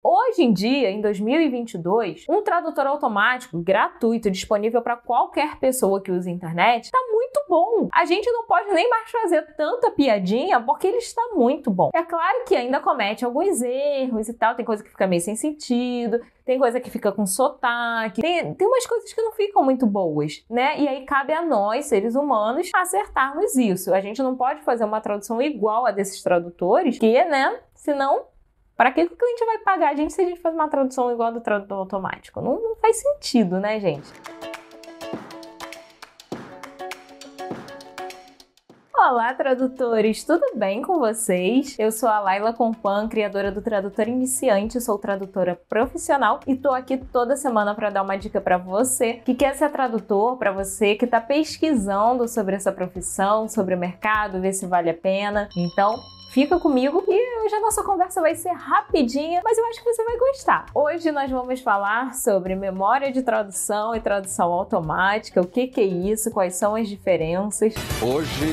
Hoje em dia, em 2022, um tradutor automático gratuito disponível para qualquer pessoa que use a internet está muito bom. A gente não pode nem mais fazer tanta piadinha porque ele está muito bom. É claro que ainda comete alguns erros e tal, tem coisa que fica meio sem sentido, tem coisa que fica com sotaque, tem, tem umas coisas que não ficam muito boas, né? E aí cabe a nós, seres humanos, acertarmos isso. A gente não pode fazer uma tradução igual a desses tradutores, que, né? Senão para que o cliente vai pagar a gente se a gente faz uma tradução igual a do tradutor automático? Não, não faz sentido, né, gente? Olá, tradutores! Tudo bem com vocês? Eu sou a Laila Compan, criadora do Tradutor Iniciante, sou tradutora profissional e tô aqui toda semana para dar uma dica para você que quer ser tradutor, para você que está pesquisando sobre essa profissão, sobre o mercado, ver se vale a pena. Então, Fica comigo e hoje a nossa conversa vai ser rapidinha, mas eu acho que você vai gostar. Hoje nós vamos falar sobre memória de tradução e tradução automática, o que, que é isso, quais são as diferenças. Hoje,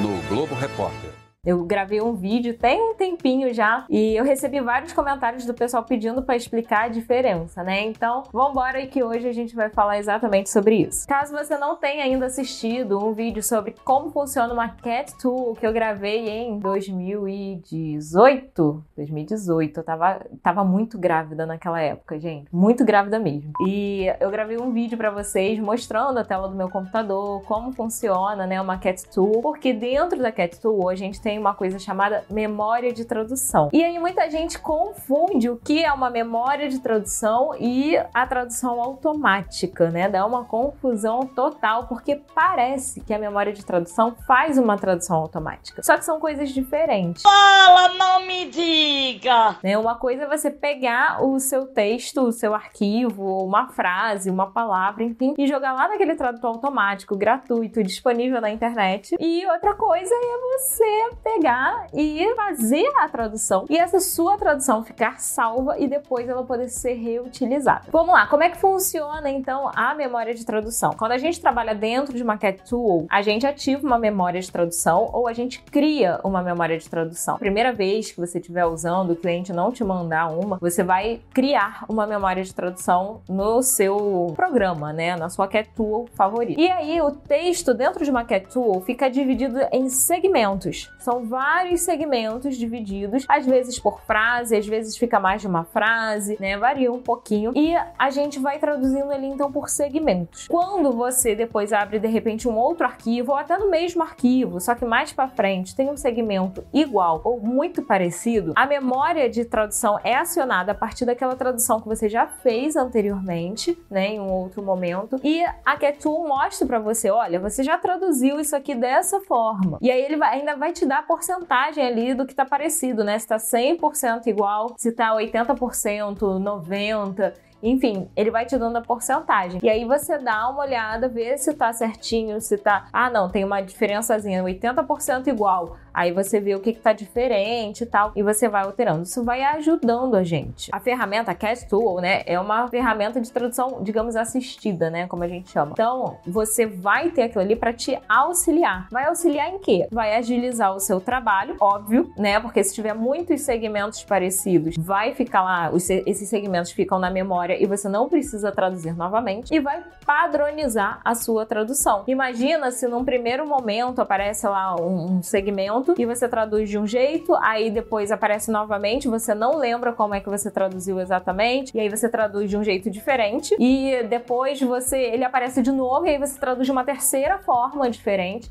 no Globo Repórter. Eu gravei um vídeo tem um tempinho já e eu recebi vários comentários do pessoal pedindo para explicar a diferença, né? Então, vambora aí que hoje a gente vai falar exatamente sobre isso. Caso você não tenha ainda assistido um vídeo sobre como funciona uma Cat Tool que eu gravei em 2018, 2018, eu tava, tava muito grávida naquela época, gente, muito grávida mesmo. E eu gravei um vídeo para vocês mostrando a tela do meu computador, como funciona, né, uma Cat Tool, porque dentro da Cat Tool a gente tem tem uma coisa chamada memória de tradução. E aí muita gente confunde o que é uma memória de tradução e a tradução automática, né? Dá uma confusão total, porque parece que a memória de tradução faz uma tradução automática. Só que são coisas diferentes. Fala, não me diga! Né? Uma coisa é você pegar o seu texto, o seu arquivo, uma frase, uma palavra, enfim, e jogar lá naquele tradutor automático gratuito disponível na internet. E outra coisa é você pegar e fazer a tradução e essa sua tradução ficar salva e depois ela poder ser reutilizada. Vamos lá, como é que funciona então a memória de tradução? Quando a gente trabalha dentro de uma Cat Tool, a gente ativa uma memória de tradução ou a gente cria uma memória de tradução. Primeira vez que você estiver usando, o cliente não te mandar uma, você vai criar uma memória de tradução no seu programa, né, na sua Cat Tool favorita. E aí o texto dentro de uma Cat Tool fica dividido em segmentos. São são vários segmentos divididos, às vezes por frase, às vezes fica mais de uma frase, né? Varia um pouquinho. E a gente vai traduzindo ali então por segmentos. Quando você depois abre de repente um outro arquivo ou até no mesmo arquivo, só que mais para frente tem um segmento igual ou muito parecido, a memória de tradução é acionada a partir daquela tradução que você já fez anteriormente, né, em um outro momento, e a Ketul mostra para você, olha, você já traduziu isso aqui dessa forma. E aí ele vai, ainda vai te dar a porcentagem ali do que tá parecido, né? Se tá 100% igual, se tá 80%, 90%. Enfim, ele vai te dando a porcentagem. E aí você dá uma olhada, vê se tá certinho, se tá. Ah, não, tem uma diferençazinha, 80% igual. Aí você vê o que, que tá diferente e tal, e você vai alterando. Isso vai ajudando a gente. A ferramenta Cast Tool, né, é uma ferramenta de tradução, digamos, assistida, né, como a gente chama. Então, você vai ter aquilo ali para te auxiliar. Vai auxiliar em quê? Vai agilizar o seu trabalho, óbvio, né, porque se tiver muitos segmentos parecidos, vai ficar lá, esses segmentos ficam na memória e você não precisa traduzir novamente, e vai padronizar a sua tradução. Imagina se num primeiro momento aparece lá um segmento pronto e você traduz de um jeito, aí depois aparece novamente, você não lembra como é que você traduziu exatamente, e aí você traduz de um jeito diferente, e depois você ele aparece de novo e aí você traduz de uma terceira forma diferente.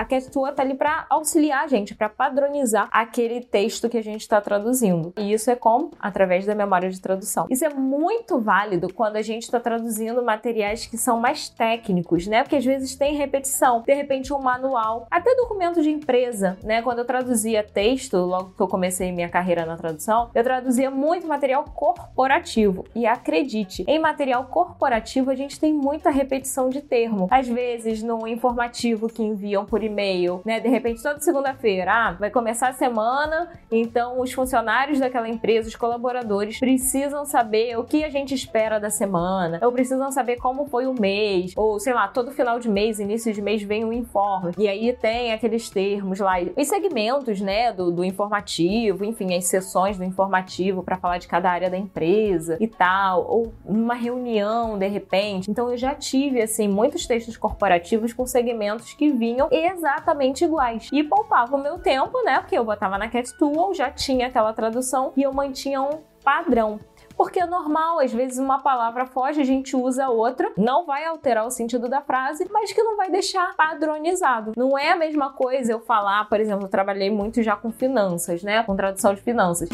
A Catsua tá ali para auxiliar a gente, para padronizar aquele texto que a gente está traduzindo. E isso é como? Através da memória de tradução. Isso é muito válido quando a gente está traduzindo materiais que são mais técnicos, né? Porque às vezes tem repetição, de repente um manual, até documento de empresa, né? Quando eu traduzia texto, logo que eu comecei minha carreira na tradução, eu traduzia muito material corporativo. E acredite, em material corporativo a gente tem muita repetição de termo. Às vezes, no informativo que enviam por e e-mail, né? De repente, toda segunda-feira, ah, vai começar a semana, então os funcionários daquela empresa, os colaboradores, precisam saber o que a gente espera da semana, ou precisam saber como foi o mês, ou sei lá, todo final de mês, início de mês vem um informe. E aí tem aqueles termos lá, os segmentos, né, do, do informativo, enfim, as sessões do informativo para falar de cada área da empresa e tal, ou uma reunião de repente. Então eu já tive assim muitos textos corporativos com segmentos que vinham exatamente iguais e poupava o meu tempo, né? Porque eu botava na Cat Tool, já tinha aquela tradução e eu mantinha um padrão porque é normal, às vezes uma palavra foge, a gente usa outra, não vai alterar o sentido da frase, mas que não vai deixar padronizado. Não é a mesma coisa eu falar, por exemplo, eu trabalhei muito já com finanças, né? Com tradução de finanças.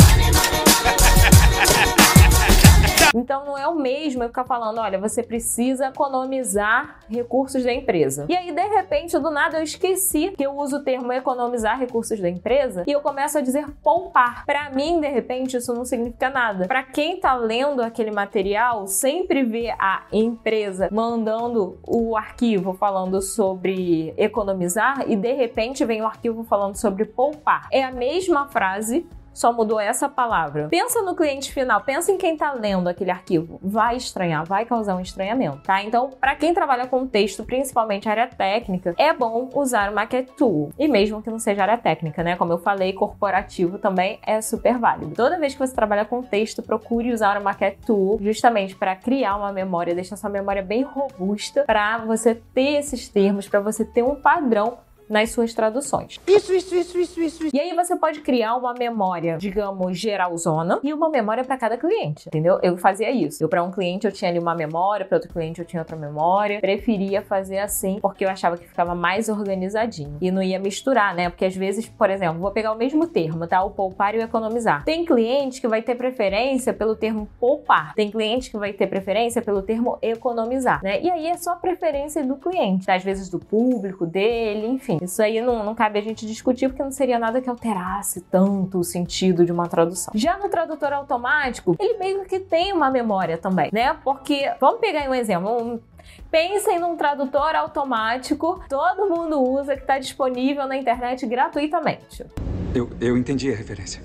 Então não é o mesmo eu ficar falando, olha, você precisa economizar recursos da empresa. E aí, de repente, do nada eu esqueci que eu uso o termo economizar recursos da empresa e eu começo a dizer poupar. Para mim, de repente, isso não significa nada. Para quem tá lendo aquele material, sempre vê a empresa mandando o arquivo falando sobre economizar e de repente vem o arquivo falando sobre poupar. É a mesma frase, só mudou essa palavra. Pensa no cliente final, pensa em quem está lendo aquele arquivo. Vai estranhar, vai causar um estranhamento, tá? Então, para quem trabalha com texto, principalmente área técnica, é bom usar o Maquette Tool. E mesmo que não seja área técnica, né? Como eu falei, corporativo também é super válido. Toda vez que você trabalha com texto, procure usar o Maquette Tool justamente para criar uma memória, deixar sua memória bem robusta para você ter esses termos, para você ter um padrão nas suas traduções. Isso, isso, isso, isso, isso. E aí você pode criar uma memória, digamos, geralzona e uma memória para cada cliente, entendeu? Eu fazia isso. Eu para um cliente eu tinha ali uma memória, para outro cliente eu tinha outra memória. Preferia fazer assim porque eu achava que ficava mais organizadinho e não ia misturar, né? Porque às vezes, por exemplo, vou pegar o mesmo termo, tá? O poupar e o economizar. Tem cliente que vai ter preferência pelo termo poupar. Tem cliente que vai ter preferência pelo termo economizar, né? E aí é só preferência do cliente, tá? às vezes do público dele, enfim. Isso aí não, não cabe a gente discutir porque não seria nada que alterasse tanto o sentido de uma tradução. Já no tradutor automático, ele meio que tem uma memória também, né? Porque, vamos pegar aí um exemplo. Um, Pensem num tradutor automático, todo mundo usa, que está disponível na internet gratuitamente. Eu, eu entendi a referência.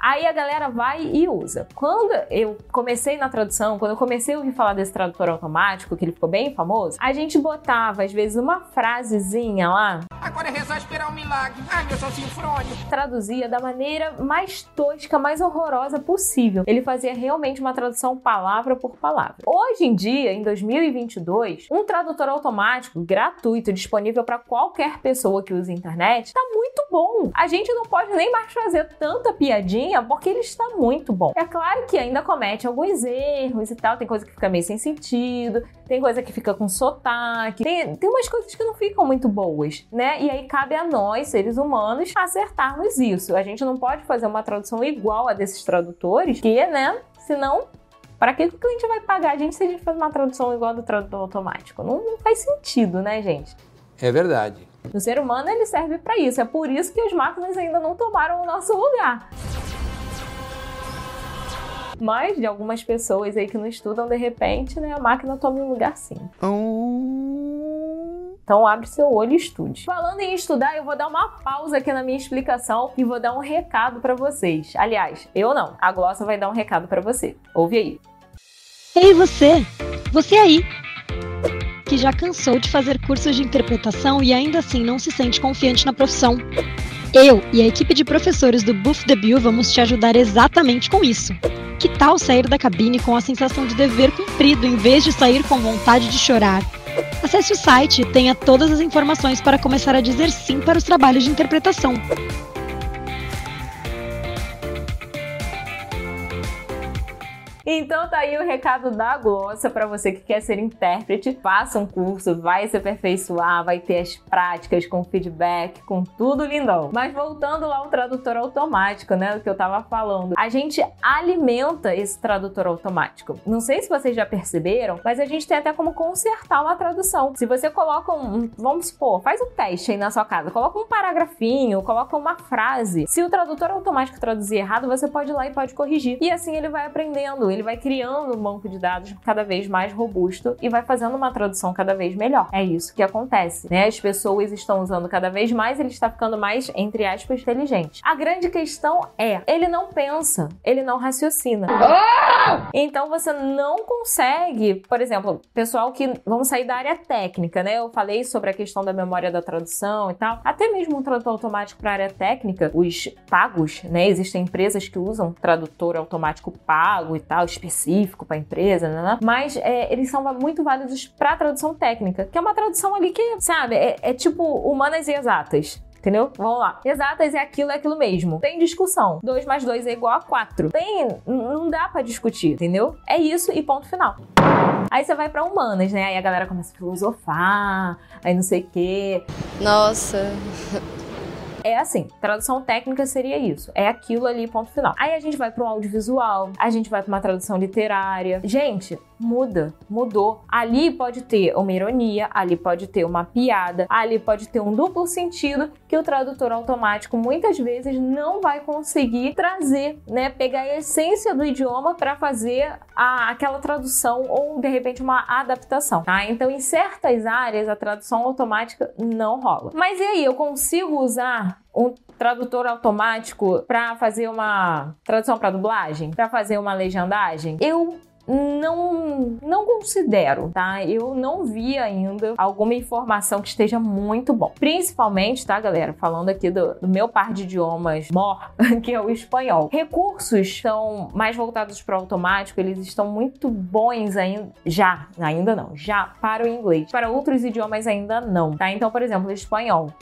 Aí a galera vai e usa. Quando eu comecei na tradução, quando eu comecei a ouvir falar desse tradutor automático, que ele ficou bem famoso, a gente botava, às vezes, uma frasezinha lá. Agora é rezar esperar um milagre. Ai, meu sozinho frônio. Traduzia da maneira mais tosca, mais horrorosa possível. Ele fazia realmente uma tradução palavra por palavra. Hoje em dia, em 2022, um tradutor automático gratuito, disponível para qualquer pessoa que use a internet, está muito bom. A gente não pode nem mais fazer tanta piadinha porque ele está muito bom. É claro que ainda comete alguns erros e tal, tem coisa que fica meio sem sentido, tem coisa que fica com sotaque, tem, tem umas coisas que não ficam muito boas, né? E aí cabe a nós, seres humanos, acertarmos isso. A gente não pode fazer uma tradução igual a desses tradutores, que, né, senão para que o cliente vai pagar a gente se a gente faz uma tradução igual a do tradutor automático? Não, não faz sentido, né, gente? É verdade. O ser humano ele serve para isso. É por isso que as máquinas ainda não tomaram o nosso lugar mas de algumas pessoas aí que não estudam, de repente, né, a máquina toma um lugar sim. Então abre seu olho e estude. Falando em estudar, eu vou dar uma pausa aqui na minha explicação e vou dar um recado para vocês. Aliás, eu não. A Glossa vai dar um recado para você. Ouve aí. Ei você! Você aí! Que já cansou de fazer cursos de interpretação e ainda assim não se sente confiante na profissão. Eu e a equipe de professores do Buff Debut vamos te ajudar exatamente com isso. Que tal sair da cabine com a sensação de dever cumprido em vez de sair com vontade de chorar? Acesse o site e tenha todas as informações para começar a dizer sim para os trabalhos de interpretação. Então tá aí o recado da Glossa para você que quer ser intérprete. Faça um curso, vai se aperfeiçoar, vai ter as práticas com feedback, com tudo lindão. Mas voltando lá ao tradutor automático, né, o que eu tava falando. A gente alimenta esse tradutor automático. Não sei se vocês já perceberam, mas a gente tem até como consertar uma tradução. Se você coloca um, vamos supor, faz um teste aí na sua casa, coloca um paragrafinho, coloca uma frase. Se o tradutor automático traduzir errado, você pode ir lá e pode corrigir. E assim ele vai aprendendo ele vai criando um banco de dados cada vez mais robusto e vai fazendo uma tradução cada vez melhor. É isso que acontece, né? As pessoas estão usando cada vez mais, ele está ficando mais, entre aspas, inteligente. A grande questão é, ele não pensa, ele não raciocina. Então você não consegue, por exemplo, pessoal que vamos sair da área técnica, né? Eu falei sobre a questão da memória da tradução e tal. Até mesmo um tradutor automático para a área técnica, os pagos, né? Existem empresas que usam tradutor automático pago e tal, específico para a empresa, né, né? Mas é, eles são muito válidos para tradução técnica, que é uma tradução ali que, sabe, é, é tipo humanas e exatas. Entendeu? Vamos lá. Exatas é aquilo, é aquilo mesmo. Tem discussão. 2 mais 2 é igual a 4. Tem. Não dá para discutir, entendeu? É isso e ponto final. Aí você vai para humanas, né? Aí a galera começa a filosofar, aí não sei o quê. Nossa. É assim, tradução técnica seria isso. É aquilo ali, ponto final. Aí a gente vai para o audiovisual, a gente vai para uma tradução literária. Gente, muda, mudou. Ali pode ter uma ironia, ali pode ter uma piada, ali pode ter um duplo sentido que o tradutor automático muitas vezes não vai conseguir trazer, né? Pegar a essência do idioma para fazer a, aquela tradução ou de repente uma adaptação, tá? Então, em certas áreas a tradução automática não rola. Mas e aí, eu consigo usar um tradutor automático para fazer uma tradução para dublagem, para fazer uma legendagem? Eu não, não considero, tá? Eu não vi ainda alguma informação que esteja muito bom. Principalmente, tá, galera? Falando aqui do, do meu par de idiomas MOR, que é o espanhol. Recursos são mais voltados para o automático, eles estão muito bons ainda, já, ainda não, já para o inglês. Para outros idiomas ainda não, tá? Então, por exemplo, espanhol.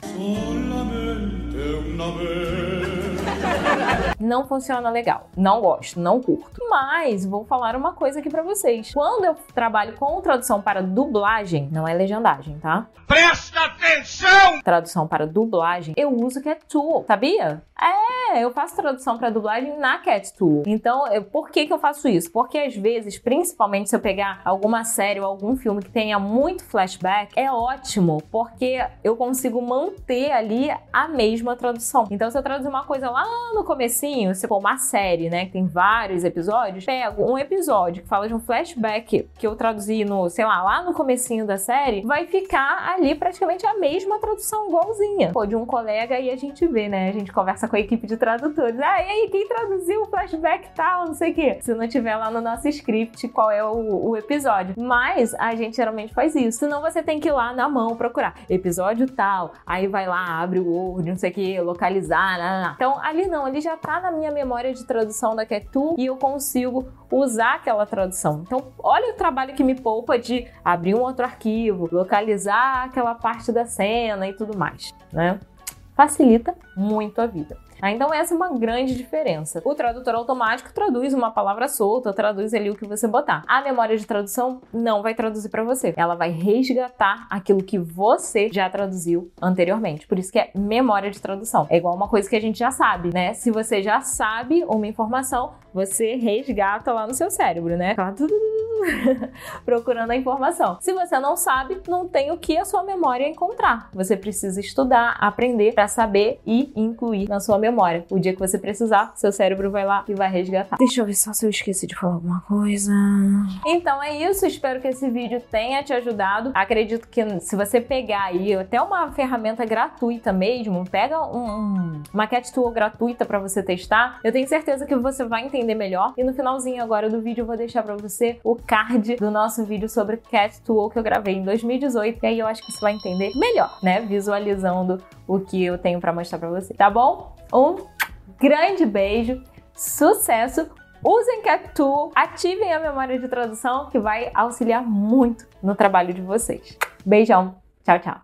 Não funciona legal. Não gosto, não curto. Mas vou falar uma coisa aqui para vocês. Quando eu trabalho com tradução para dublagem, não é legendagem, tá? Presta atenção! Tradução para dublagem, eu uso Cat Tool, sabia? É, eu faço tradução para dublagem na Cat Tool. Então, eu, por que que eu faço isso? Porque às vezes, principalmente se eu pegar alguma série ou algum filme que tenha muito flashback, é ótimo, porque eu consigo manter ali a mesma tradução. Então, se eu traduzir uma coisa lá no comecinho, se for uma série, né, que tem vários episódios, pego um episódio que fala de um flashback que eu traduzi no, sei lá, lá no comecinho da série, vai ficar ali praticamente a mesma tradução igualzinha. Pô, de um colega e a gente vê, né? A gente conversa com a equipe de tradutores. Ah, e aí, quem traduziu o flashback tal, não sei o quê. Se não tiver lá no nosso script qual é o, o episódio. Mas a gente geralmente faz isso. Senão você tem que ir lá na mão procurar episódio tal. Aí vai lá, abre o Word, não sei o que, localizar. Não, não. Então ali não, ali já tá na minha memória de tradução da Ketu e eu consigo usar aquela tradução. Então, olha o trabalho que me poupa de abrir um outro arquivo, localizar aquela parte da cena e tudo mais, né? Facilita muito a vida. Então essa é uma grande diferença. O tradutor automático traduz uma palavra solta, traduz ali o que você botar. A memória de tradução não vai traduzir para você. Ela vai resgatar aquilo que você já traduziu anteriormente. Por isso que é memória de tradução. É igual uma coisa que a gente já sabe, né? Se você já sabe uma informação, você resgata lá no seu cérebro, né? procurando a informação. Se você não sabe, não tem o que a sua memória encontrar. Você precisa estudar, aprender para saber e incluir na sua memória. O dia que você precisar, seu cérebro vai lá e vai resgatar. Deixa eu ver só se eu esqueci de falar alguma coisa. Então é isso, espero que esse vídeo tenha te ajudado. Acredito que se você pegar aí até uma ferramenta gratuita mesmo, pega um, uma Cat Tool gratuita para você testar, eu tenho certeza que você vai entender melhor. E no finalzinho agora do vídeo eu vou deixar para você o card do nosso vídeo sobre Cat Tool que eu gravei em 2018. E aí eu acho que você vai entender melhor, né? Visualizando o que eu tenho para mostrar para você, tá bom? Um grande beijo, sucesso! Usem Cat Tool, ativem a memória de tradução que vai auxiliar muito no trabalho de vocês. Beijão, tchau, tchau!